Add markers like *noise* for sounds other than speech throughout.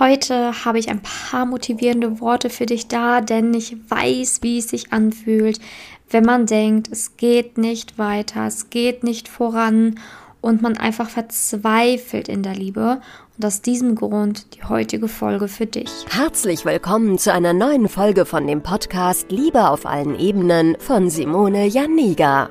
Heute habe ich ein paar motivierende Worte für dich da, denn ich weiß, wie es sich anfühlt, wenn man denkt, es geht nicht weiter, es geht nicht voran und man einfach verzweifelt in der Liebe. Und aus diesem Grund die heutige Folge für dich. Herzlich willkommen zu einer neuen Folge von dem Podcast Liebe auf allen Ebenen von Simone Janiga.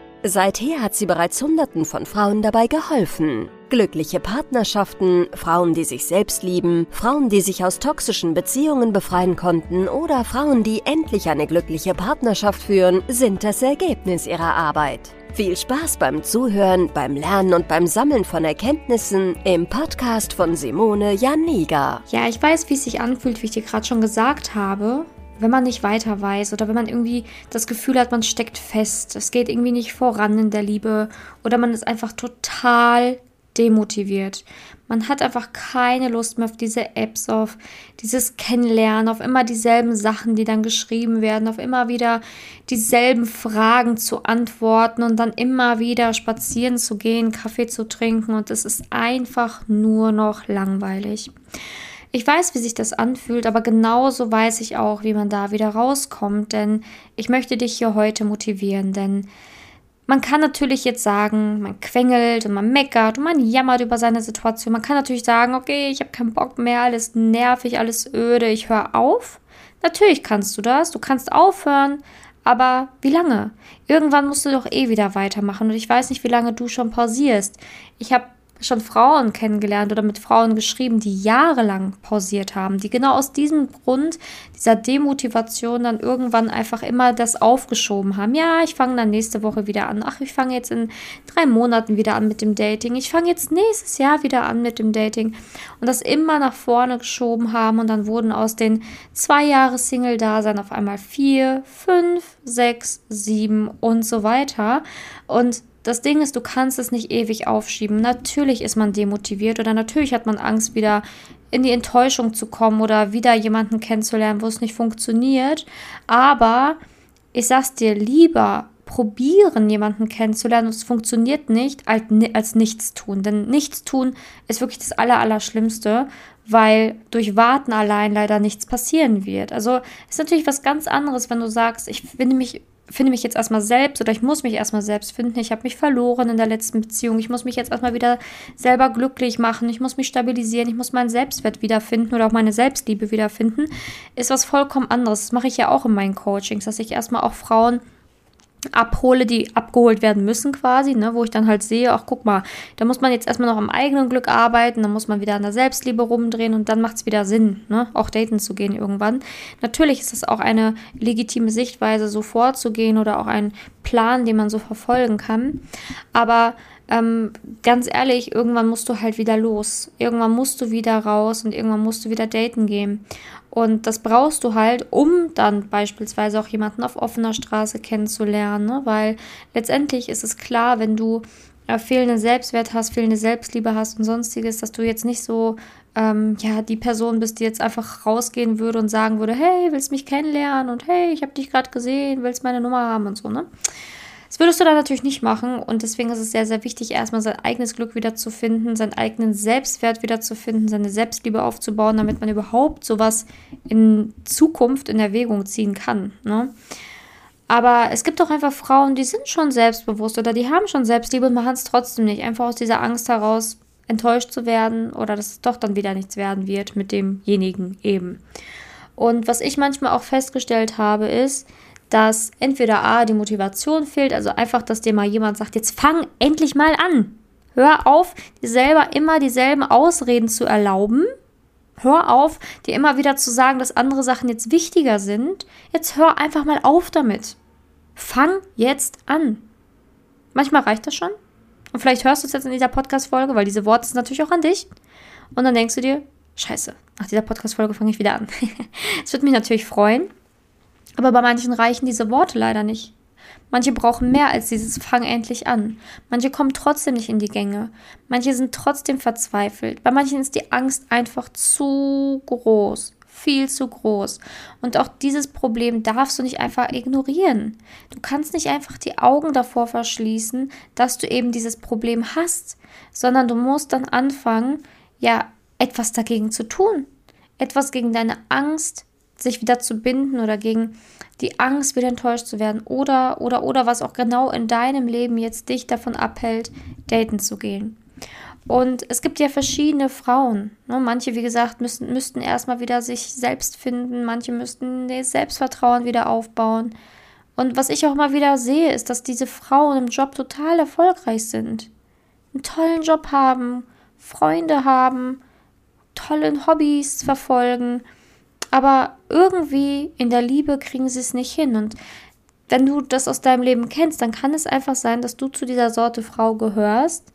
Seither hat sie bereits Hunderten von Frauen dabei geholfen. Glückliche Partnerschaften, Frauen, die sich selbst lieben, Frauen, die sich aus toxischen Beziehungen befreien konnten oder Frauen, die endlich eine glückliche Partnerschaft führen, sind das Ergebnis ihrer Arbeit. Viel Spaß beim Zuhören, beim Lernen und beim Sammeln von Erkenntnissen im Podcast von Simone Janiga. Ja, ich weiß, wie es sich anfühlt, wie ich dir gerade schon gesagt habe wenn man nicht weiter weiß oder wenn man irgendwie das Gefühl hat, man steckt fest, es geht irgendwie nicht voran in der Liebe oder man ist einfach total demotiviert. Man hat einfach keine Lust mehr auf diese Apps, auf dieses Kennenlernen, auf immer dieselben Sachen, die dann geschrieben werden, auf immer wieder dieselben Fragen zu antworten und dann immer wieder spazieren zu gehen, Kaffee zu trinken und es ist einfach nur noch langweilig. Ich weiß, wie sich das anfühlt, aber genauso weiß ich auch, wie man da wieder rauskommt, denn ich möchte dich hier heute motivieren, denn man kann natürlich jetzt sagen, man quengelt und man meckert und man jammert über seine Situation. Man kann natürlich sagen, okay, ich habe keinen Bock mehr, alles nervig, alles öde, ich höre auf. Natürlich kannst du das, du kannst aufhören, aber wie lange? Irgendwann musst du doch eh wieder weitermachen und ich weiß nicht, wie lange du schon pausierst. Ich habe schon Frauen kennengelernt oder mit Frauen geschrieben, die jahrelang pausiert haben, die genau aus diesem Grund, dieser Demotivation dann irgendwann einfach immer das aufgeschoben haben. Ja, ich fange dann nächste Woche wieder an. Ach, ich fange jetzt in drei Monaten wieder an mit dem Dating. Ich fange jetzt nächstes Jahr wieder an mit dem Dating. Und das immer nach vorne geschoben haben und dann wurden aus den zwei Jahre Single-Dasein auf einmal vier, fünf, sechs, sieben und so weiter. Und das Ding ist, du kannst es nicht ewig aufschieben. Natürlich ist man demotiviert oder natürlich hat man Angst, wieder in die Enttäuschung zu kommen oder wieder jemanden kennenzulernen, wo es nicht funktioniert. Aber ich sag's dir lieber, probieren, jemanden kennenzulernen und es funktioniert nicht, als, als nichts tun. Denn nichts tun ist wirklich das Allerallerschlimmste, weil durch Warten allein leider nichts passieren wird. Also ist natürlich was ganz anderes, wenn du sagst, ich finde mich finde mich jetzt erstmal selbst oder ich muss mich erstmal selbst finden. Ich habe mich verloren in der letzten Beziehung. Ich muss mich jetzt erstmal wieder selber glücklich machen. Ich muss mich stabilisieren. Ich muss meinen Selbstwert wiederfinden oder auch meine Selbstliebe wiederfinden. Ist was vollkommen anderes. Das mache ich ja auch in meinen Coachings, dass ich erstmal auch Frauen abhole, die abgeholt werden müssen quasi, ne, wo ich dann halt sehe, ach guck mal, da muss man jetzt erstmal noch am eigenen Glück arbeiten, dann muss man wieder an der Selbstliebe rumdrehen und dann macht es wieder Sinn, ne, auch daten zu gehen irgendwann. Natürlich ist das auch eine legitime Sichtweise, so vorzugehen oder auch ein Plan, den man so verfolgen kann, aber ähm, ganz ehrlich, irgendwann musst du halt wieder los. Irgendwann musst du wieder raus und irgendwann musst du wieder daten gehen. Und das brauchst du halt, um dann beispielsweise auch jemanden auf offener Straße kennenzulernen, ne? weil letztendlich ist es klar, wenn du äh, fehlenden Selbstwert hast, fehlende Selbstliebe hast und sonstiges, dass du jetzt nicht so ähm, ja die Person bist, die jetzt einfach rausgehen würde und sagen würde, hey, willst mich kennenlernen und hey, ich habe dich gerade gesehen, willst meine Nummer haben und so, ne? Das würdest du dann natürlich nicht machen und deswegen ist es sehr, sehr wichtig, erstmal sein eigenes Glück wieder zu finden, seinen eigenen Selbstwert wieder zu finden, seine Selbstliebe aufzubauen, damit man überhaupt sowas in Zukunft in Erwägung ziehen kann. Ne? Aber es gibt auch einfach Frauen, die sind schon selbstbewusst oder die haben schon Selbstliebe und machen es trotzdem nicht. Einfach aus dieser Angst heraus, enttäuscht zu werden oder dass es doch dann wieder nichts werden wird mit demjenigen eben. Und was ich manchmal auch festgestellt habe, ist, dass entweder A, die Motivation fehlt, also einfach, dass dir mal jemand sagt, jetzt fang endlich mal an. Hör auf, dir selber immer dieselben Ausreden zu erlauben. Hör auf, dir immer wieder zu sagen, dass andere Sachen jetzt wichtiger sind. Jetzt hör einfach mal auf damit. Fang jetzt an. Manchmal reicht das schon. Und vielleicht hörst du es jetzt in dieser Podcast-Folge, weil diese Worte sind natürlich auch an dich. Und dann denkst du dir, Scheiße, nach dieser Podcast-Folge fange ich wieder an. *laughs* Es würde mich natürlich freuen, aber bei manchen reichen diese Worte leider nicht. Manche brauchen mehr als dieses Fang endlich an. Manche kommen trotzdem nicht in die Gänge. Manche sind trotzdem verzweifelt. Bei manchen ist die Angst einfach zu groß. Viel zu groß. Und auch dieses Problem darfst du nicht einfach ignorieren. Du kannst nicht einfach die Augen davor verschließen, dass du eben dieses Problem hast, sondern du musst dann anfangen, ja, etwas dagegen zu tun. Etwas gegen deine Angst, sich wieder zu binden oder gegen die Angst, wieder enttäuscht zu werden oder, oder, oder was auch genau in deinem Leben jetzt dich davon abhält, daten zu gehen. Und es gibt ja verschiedene Frauen. Ne? Manche, wie gesagt, müssten, müssten erstmal wieder sich selbst finden, manche müssten das Selbstvertrauen wieder aufbauen. Und was ich auch mal wieder sehe, ist, dass diese Frauen im Job total erfolgreich sind. Einen tollen Job haben, Freunde haben, tolle Hobbys verfolgen aber irgendwie in der Liebe kriegen sie es nicht hin. Und wenn du das aus deinem Leben kennst, dann kann es einfach sein, dass du zu dieser Sorte Frau gehörst,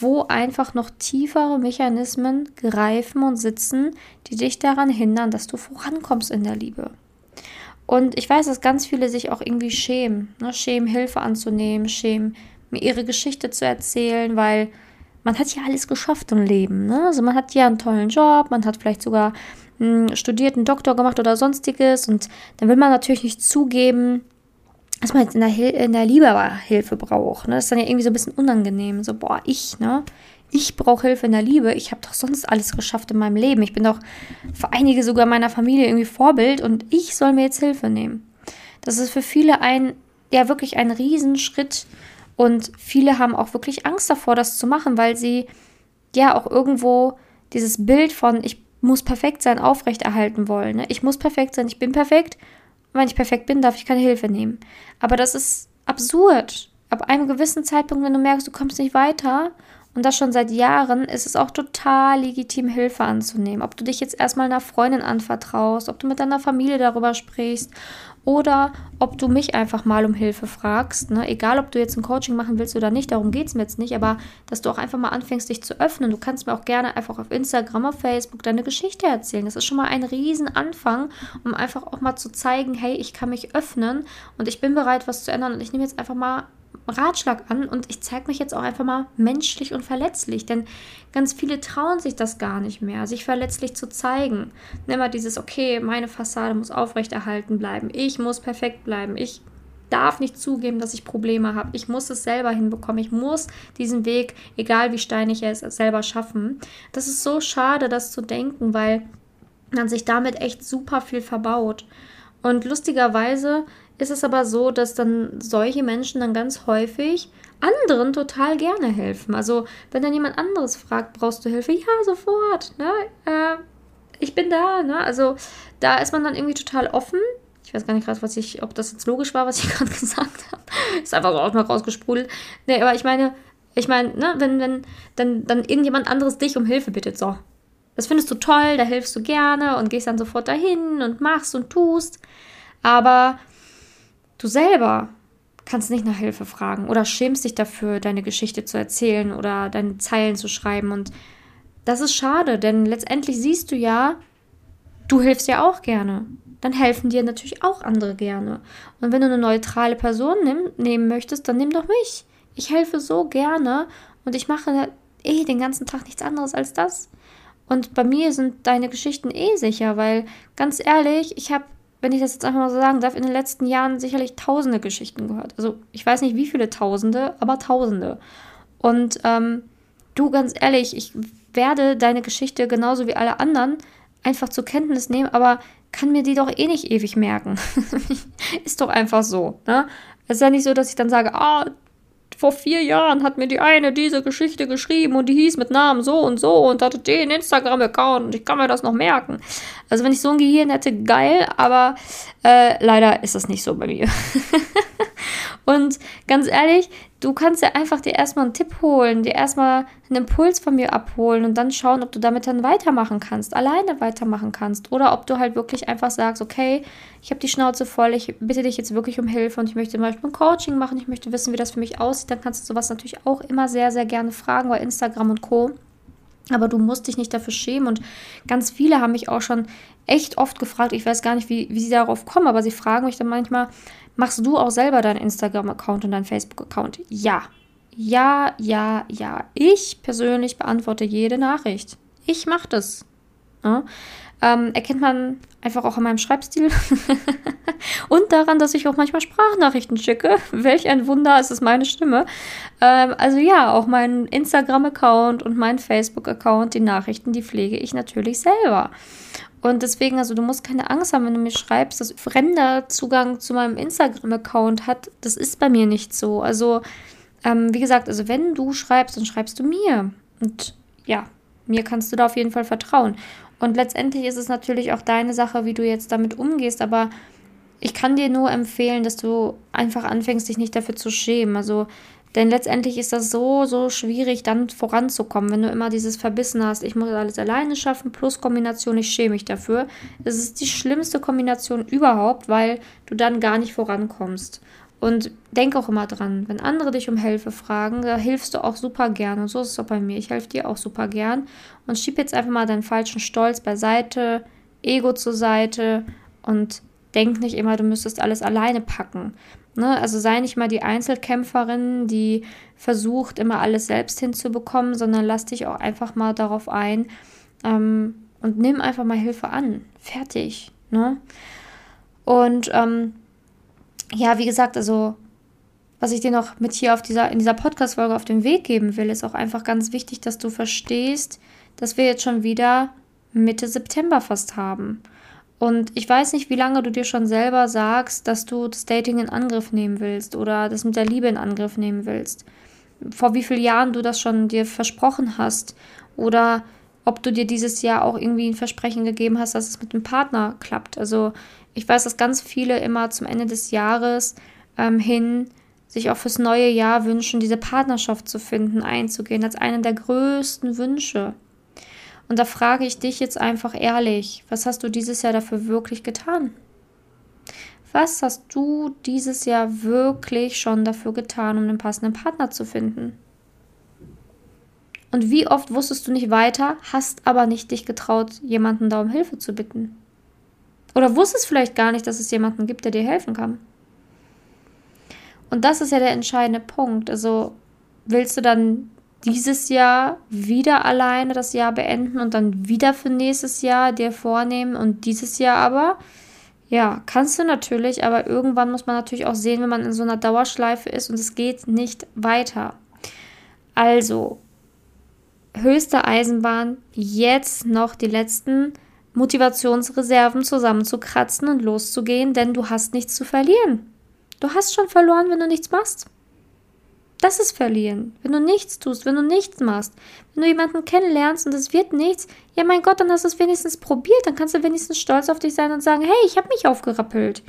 wo einfach noch tiefere Mechanismen greifen und sitzen, die dich daran hindern, dass du vorankommst in der Liebe. Und ich weiß, dass ganz viele sich auch irgendwie schämen, ne? schämen, Hilfe anzunehmen, schämen, mir ihre Geschichte zu erzählen, weil man hat ja alles geschafft im Leben. Ne? Also man hat ja einen tollen Job, man hat vielleicht sogar studiert, einen Doktor gemacht oder sonstiges. Und dann will man natürlich nicht zugeben, dass man jetzt in der, Hil in der Liebe Hilfe braucht. Ne? Das ist dann ja irgendwie so ein bisschen unangenehm. So, boah, ich, ne? Ich brauche Hilfe in der Liebe. Ich habe doch sonst alles geschafft in meinem Leben. Ich bin doch für einige sogar meiner Familie irgendwie Vorbild und ich soll mir jetzt Hilfe nehmen. Das ist für viele ein, ja, wirklich ein Riesenschritt. Und viele haben auch wirklich Angst davor, das zu machen, weil sie ja auch irgendwo dieses Bild von, ich muss perfekt sein aufrechterhalten wollen. Ne? Ich muss perfekt sein, ich bin perfekt. Wenn ich perfekt bin, darf ich keine Hilfe nehmen. Aber das ist absurd. Ab einem gewissen Zeitpunkt, wenn du merkst, du kommst nicht weiter und das schon seit Jahren, ist es auch total legitim, Hilfe anzunehmen. Ob du dich jetzt erstmal einer Freundin anvertraust, ob du mit deiner Familie darüber sprichst oder ob du mich einfach mal um Hilfe fragst. Ne? Egal, ob du jetzt ein Coaching machen willst oder nicht, darum geht es mir jetzt nicht, aber dass du auch einfach mal anfängst, dich zu öffnen. Du kannst mir auch gerne einfach auf Instagram, auf Facebook deine Geschichte erzählen. Das ist schon mal ein Riesenanfang, um einfach auch mal zu zeigen, hey, ich kann mich öffnen und ich bin bereit, was zu ändern und ich nehme jetzt einfach mal Ratschlag an und ich zeige mich jetzt auch einfach mal menschlich und verletzlich, denn ganz viele trauen sich das gar nicht mehr, sich verletzlich zu zeigen. Immer dieses, okay, meine Fassade muss aufrechterhalten bleiben, ich muss perfekt bleiben, ich darf nicht zugeben, dass ich Probleme habe, ich muss es selber hinbekommen, ich muss diesen Weg, egal wie steinig er ist, selber schaffen. Das ist so schade, das zu denken, weil man sich damit echt super viel verbaut. Und lustigerweise ist es aber so, dass dann solche Menschen dann ganz häufig anderen total gerne helfen. Also wenn dann jemand anderes fragt, brauchst du Hilfe? Ja, sofort. Ne? Äh, ich bin da. Ne? Also da ist man dann irgendwie total offen. Ich weiß gar nicht gerade, was ich, ob das jetzt logisch war, was ich *laughs* gerade gesagt habe. Ist einfach so auch mal rausgesprudelt. Nee, aber ich meine, ich meine, ne, wenn, wenn dann, dann irgendjemand anderes dich um Hilfe bittet, so. Das findest du toll, da hilfst du gerne und gehst dann sofort dahin und machst und tust. Aber Du selber kannst nicht nach Hilfe fragen oder schämst dich dafür, deine Geschichte zu erzählen oder deine Zeilen zu schreiben. Und das ist schade, denn letztendlich siehst du ja, du hilfst ja auch gerne. Dann helfen dir natürlich auch andere gerne. Und wenn du eine neutrale Person nimm, nehmen möchtest, dann nimm doch mich. Ich helfe so gerne und ich mache eh den ganzen Tag nichts anderes als das. Und bei mir sind deine Geschichten eh sicher, weil ganz ehrlich, ich habe wenn ich das jetzt einfach mal so sagen darf, in den letzten Jahren sicherlich tausende Geschichten gehört. Also ich weiß nicht, wie viele Tausende, aber Tausende. Und ähm, du, ganz ehrlich, ich werde deine Geschichte genauso wie alle anderen einfach zur Kenntnis nehmen, aber kann mir die doch eh nicht ewig merken. *laughs* ist doch einfach so. Ne? Es ist ja nicht so, dass ich dann sage, ah, vor vier Jahren hat mir die eine diese Geschichte geschrieben und die hieß mit Namen so und so und hatte den Instagram-Account und ich kann mir das noch merken. Also wenn ich so ein Gehirn hätte, geil, aber äh, leider ist das nicht so bei mir. *laughs* und ganz ehrlich, du kannst ja einfach dir erstmal einen Tipp holen, dir erstmal einen Impuls von mir abholen und dann schauen, ob du damit dann weitermachen kannst, alleine weitermachen kannst. Oder ob du halt wirklich einfach sagst, okay, ich habe die Schnauze voll, ich bitte dich jetzt wirklich um Hilfe und ich möchte zum Beispiel ein Coaching machen, ich möchte wissen, wie das für mich aussieht, dann kannst du sowas natürlich auch immer sehr, sehr gerne fragen bei Instagram und Co. Aber du musst dich nicht dafür schämen. Und ganz viele haben mich auch schon echt oft gefragt, ich weiß gar nicht, wie, wie sie darauf kommen, aber sie fragen mich dann manchmal, machst du auch selber deinen Instagram-Account und deinen Facebook-Account? Ja. Ja, ja, ja. Ich persönlich beantworte jede Nachricht. Ich mache das. Ja? Ähm, erkennt man einfach auch an meinem Schreibstil *laughs* und daran, dass ich auch manchmal Sprachnachrichten schicke. Welch ein Wunder, es ist meine Stimme. Ähm, also ja, auch mein Instagram-Account und mein Facebook-Account, die Nachrichten, die pflege ich natürlich selber. Und deswegen, also du musst keine Angst haben, wenn du mir schreibst, dass fremder Zugang zu meinem Instagram-Account hat. Das ist bei mir nicht so. Also, ähm, wie gesagt, also wenn du schreibst, dann schreibst du mir. Und ja, mir kannst du da auf jeden Fall vertrauen. Und letztendlich ist es natürlich auch deine Sache, wie du jetzt damit umgehst, aber ich kann dir nur empfehlen, dass du einfach anfängst, dich nicht dafür zu schämen. Also, denn letztendlich ist das so, so schwierig, dann voranzukommen, wenn du immer dieses Verbissen hast, ich muss alles alleine schaffen, plus Kombination, ich schäme mich dafür. Das ist die schlimmste Kombination überhaupt, weil du dann gar nicht vorankommst. Und denk auch immer dran, wenn andere dich um Hilfe fragen, da hilfst du auch super gern. Und so ist es auch bei mir. Ich helfe dir auch super gern. Und schieb jetzt einfach mal deinen falschen Stolz beiseite, Ego zur Seite und denk nicht immer, du müsstest alles alleine packen. Ne? Also sei nicht mal die Einzelkämpferin, die versucht, immer alles selbst hinzubekommen, sondern lass dich auch einfach mal darauf ein ähm, und nimm einfach mal Hilfe an. Fertig. Ne? Und ähm, ja, wie gesagt, also was ich dir noch mit hier auf dieser, in dieser Podcast-Folge auf den Weg geben will, ist auch einfach ganz wichtig, dass du verstehst, dass wir jetzt schon wieder Mitte September fast haben. Und ich weiß nicht, wie lange du dir schon selber sagst, dass du das Dating in Angriff nehmen willst oder das mit der Liebe in Angriff nehmen willst. Vor wie vielen Jahren du das schon dir versprochen hast oder ob du dir dieses Jahr auch irgendwie ein Versprechen gegeben hast, dass es mit dem Partner klappt. Also ich weiß, dass ganz viele immer zum Ende des Jahres ähm, hin sich auch fürs neue Jahr wünschen, diese Partnerschaft zu finden, einzugehen, als einen der größten Wünsche. Und da frage ich dich jetzt einfach ehrlich, was hast du dieses Jahr dafür wirklich getan? Was hast du dieses Jahr wirklich schon dafür getan, um den passenden Partner zu finden? Und wie oft wusstest du nicht weiter, hast aber nicht dich getraut, jemanden da um Hilfe zu bitten? Oder wusstest vielleicht gar nicht, dass es jemanden gibt, der dir helfen kann? Und das ist ja der entscheidende Punkt. Also willst du dann dieses Jahr wieder alleine das Jahr beenden und dann wieder für nächstes Jahr dir vornehmen und dieses Jahr aber, ja, kannst du natürlich, aber irgendwann muss man natürlich auch sehen, wenn man in so einer Dauerschleife ist und es geht nicht weiter. Also, höchste Eisenbahn, jetzt noch die letzten Motivationsreserven zusammenzukratzen und loszugehen, denn du hast nichts zu verlieren. Du hast schon verloren, wenn du nichts machst. Das ist verlieren. Wenn du nichts tust, wenn du nichts machst, wenn du jemanden kennenlernst und es wird nichts, ja mein Gott, dann hast du es wenigstens probiert, dann kannst du wenigstens stolz auf dich sein und sagen, hey, ich habe mich aufgerappelt.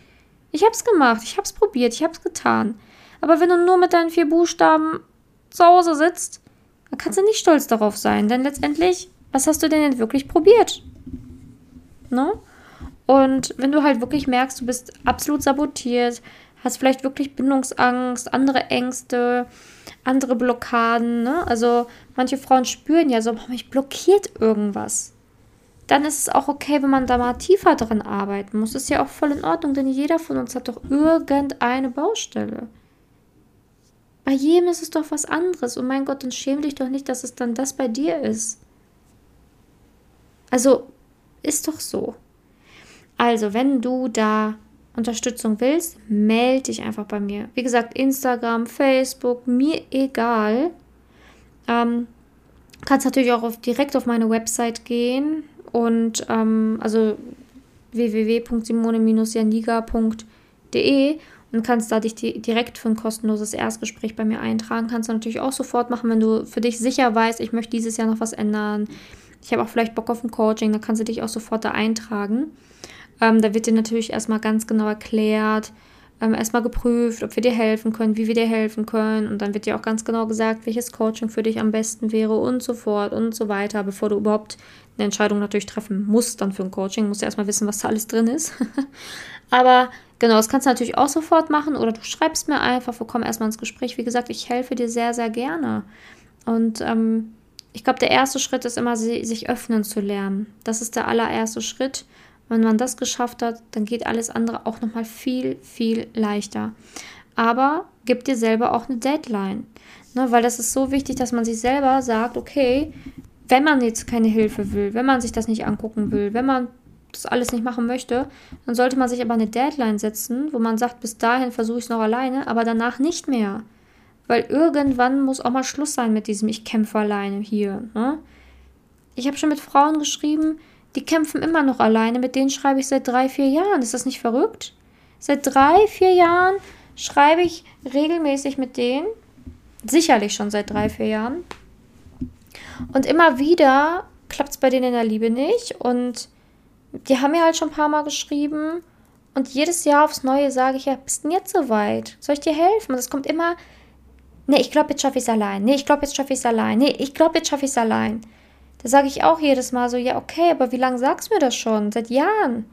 Ich habe es gemacht, ich habe es probiert, ich habe es getan. Aber wenn du nur mit deinen vier Buchstaben zu Hause sitzt, dann kannst du nicht stolz darauf sein, denn letztendlich, was hast du denn wirklich probiert? Ne? Und wenn du halt wirklich merkst, du bist absolut sabotiert, hast vielleicht wirklich Bindungsangst, andere Ängste, andere Blockaden. Ne? Also manche Frauen spüren ja so, mich blockiert irgendwas. Dann ist es auch okay, wenn man da mal tiefer dran arbeiten muss. Ist ja auch voll in Ordnung, denn jeder von uns hat doch irgendeine Baustelle. Bei jedem ist es doch was anderes. Und mein Gott, dann schäme dich doch nicht, dass es dann das bei dir ist. Also, ist doch so. Also, wenn du da Unterstützung willst, melde dich einfach bei mir. Wie gesagt, Instagram, Facebook, mir egal. Ähm, kannst natürlich auch auf, direkt auf meine Website gehen und ähm, also www.simone-janiga.de und kannst da dich direkt für ein kostenloses Erstgespräch bei mir eintragen. Kannst du natürlich auch sofort machen, wenn du für dich sicher weißt, ich möchte dieses Jahr noch was ändern. Ich habe auch vielleicht Bock auf ein Coaching, dann kannst du dich auch sofort da eintragen. Ähm, da wird dir natürlich erstmal ganz genau erklärt, ähm, erstmal geprüft, ob wir dir helfen können, wie wir dir helfen können. Und dann wird dir auch ganz genau gesagt, welches Coaching für dich am besten wäre und so fort und so weiter, bevor du überhaupt eine Entscheidung natürlich treffen musst dann für ein Coaching. Musst du erstmal wissen, was da alles drin ist. *laughs* Aber genau, das kannst du natürlich auch sofort machen oder du schreibst mir einfach, wir kommen erstmal ins Gespräch. Wie gesagt, ich helfe dir sehr, sehr gerne. Und ähm, ich glaube, der erste Schritt ist immer, sich öffnen zu lernen. Das ist der allererste Schritt. Wenn man das geschafft hat, dann geht alles andere auch nochmal viel, viel leichter. Aber gib dir selber auch eine Deadline. Ne, weil das ist so wichtig, dass man sich selber sagt, okay, wenn man jetzt keine Hilfe will, wenn man sich das nicht angucken will, wenn man das alles nicht machen möchte, dann sollte man sich aber eine Deadline setzen, wo man sagt, bis dahin versuche ich es noch alleine, aber danach nicht mehr. Weil irgendwann muss auch mal Schluss sein mit diesem Ich kämpfe alleine hier. Ne? Ich habe schon mit Frauen geschrieben, die kämpfen immer noch alleine. Mit denen schreibe ich seit drei, vier Jahren. Ist das nicht verrückt? Seit drei, vier Jahren schreibe ich regelmäßig mit denen. Sicherlich schon seit drei, vier Jahren. Und immer wieder klappt es bei denen in der Liebe nicht. Und die haben mir halt schon ein paar Mal geschrieben. Und jedes Jahr aufs Neue sage ich, ja, bist du denn jetzt soweit? Soll ich dir helfen? Und es kommt immer, nee, ich glaube, jetzt schaffe ich es allein. Nee, ich glaube, jetzt schaffe ich es allein. Nee, ich glaube, jetzt schaffe ich es allein. Da sage ich auch jedes Mal so, ja, okay, aber wie lange sagst du mir das schon? Seit Jahren.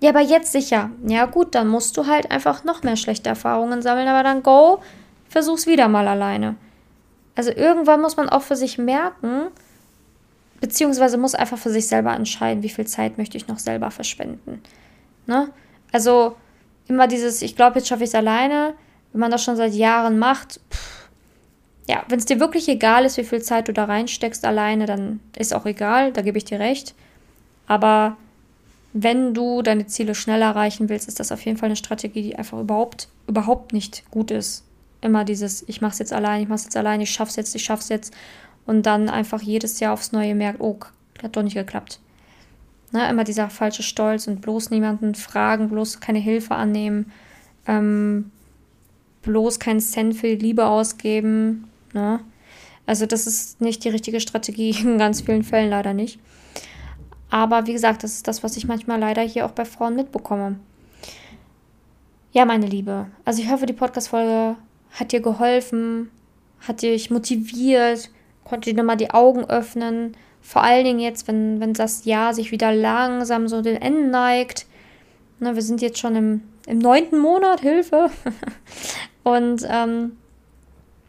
Ja, aber jetzt sicher. Ja, gut, dann musst du halt einfach noch mehr schlechte Erfahrungen sammeln, aber dann go, versuch's wieder mal alleine. Also irgendwann muss man auch für sich merken, beziehungsweise muss einfach für sich selber entscheiden, wie viel Zeit möchte ich noch selber verschwenden. Ne? Also immer dieses, ich glaube, jetzt schaffe ich es alleine, wenn man das schon seit Jahren macht, pff, ja, wenn es dir wirklich egal ist, wie viel Zeit du da reinsteckst alleine, dann ist auch egal, da gebe ich dir recht. Aber wenn du deine Ziele schnell erreichen willst, ist das auf jeden Fall eine Strategie, die einfach überhaupt, überhaupt nicht gut ist. Immer dieses, ich mache es jetzt allein, ich mache es jetzt allein, ich schaff's jetzt, ich schaff's jetzt. Und dann einfach jedes Jahr aufs Neue merkt, oh, hat doch nicht geklappt. Ne, immer dieser falsche Stolz und bloß niemanden fragen, bloß keine Hilfe annehmen, ähm, bloß keinen Cent für die Liebe ausgeben, Ne? Also das ist nicht die richtige Strategie, *laughs* in ganz vielen Fällen leider nicht. Aber wie gesagt, das ist das, was ich manchmal leider hier auch bei Frauen mitbekomme. Ja, meine Liebe, also ich hoffe, die Podcast-Folge hat dir geholfen, hat dich motiviert, konnte dir nochmal die Augen öffnen. Vor allen Dingen jetzt, wenn, wenn das Jahr sich wieder langsam so den Enden neigt. Ne, wir sind jetzt schon im, im neunten Monat, Hilfe. *laughs* Und ähm,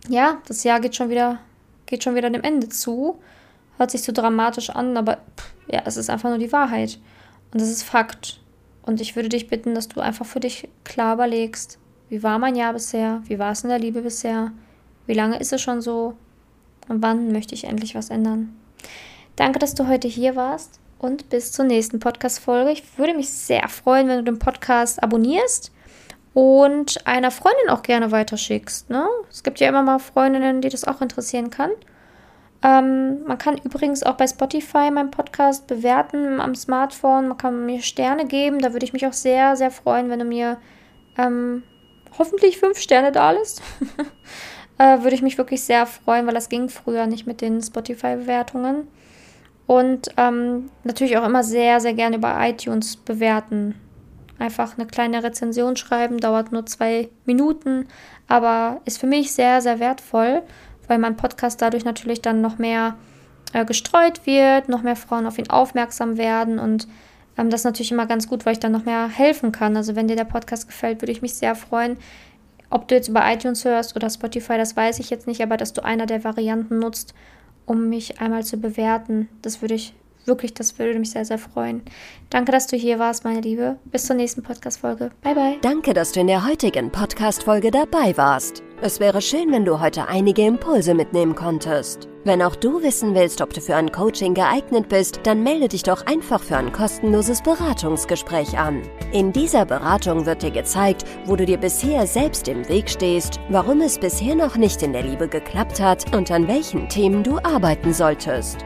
ja, das Jahr geht schon wieder, geht schon wieder dem Ende zu. Hört sich so dramatisch an, aber pff, ja, es ist einfach nur die Wahrheit. Und das ist Fakt. Und ich würde dich bitten, dass du einfach für dich klar überlegst, wie war mein Jahr bisher? Wie war es in der Liebe bisher? Wie lange ist es schon so? Und wann möchte ich endlich was ändern? Danke, dass du heute hier warst und bis zur nächsten Podcast-Folge. Ich würde mich sehr freuen, wenn du den Podcast abonnierst und einer Freundin auch gerne weiterschickst. Ne? Es gibt ja immer mal Freundinnen, die das auch interessieren kann. Ähm, man kann übrigens auch bei Spotify meinen Podcast bewerten am Smartphone. Man kann mir Sterne geben. Da würde ich mich auch sehr, sehr freuen, wenn du mir ähm, hoffentlich fünf Sterne da lässt. *laughs* äh, würde ich mich wirklich sehr freuen, weil das ging früher nicht mit den Spotify-Bewertungen. Und ähm, natürlich auch immer sehr, sehr gerne über iTunes bewerten einfach eine kleine Rezension schreiben, dauert nur zwei Minuten, aber ist für mich sehr, sehr wertvoll, weil mein Podcast dadurch natürlich dann noch mehr äh, gestreut wird, noch mehr Frauen auf ihn aufmerksam werden und ähm, das ist natürlich immer ganz gut, weil ich dann noch mehr helfen kann. Also wenn dir der Podcast gefällt, würde ich mich sehr freuen. Ob du jetzt über iTunes hörst oder Spotify, das weiß ich jetzt nicht, aber dass du einer der Varianten nutzt, um mich einmal zu bewerten, das würde ich Wirklich, das würde mich sehr, sehr freuen. Danke, dass du hier warst, meine Liebe. Bis zur nächsten Podcast-Folge. Bye, bye. Danke, dass du in der heutigen Podcast-Folge dabei warst. Es wäre schön, wenn du heute einige Impulse mitnehmen konntest. Wenn auch du wissen willst, ob du für ein Coaching geeignet bist, dann melde dich doch einfach für ein kostenloses Beratungsgespräch an. In dieser Beratung wird dir gezeigt, wo du dir bisher selbst im Weg stehst, warum es bisher noch nicht in der Liebe geklappt hat und an welchen Themen du arbeiten solltest.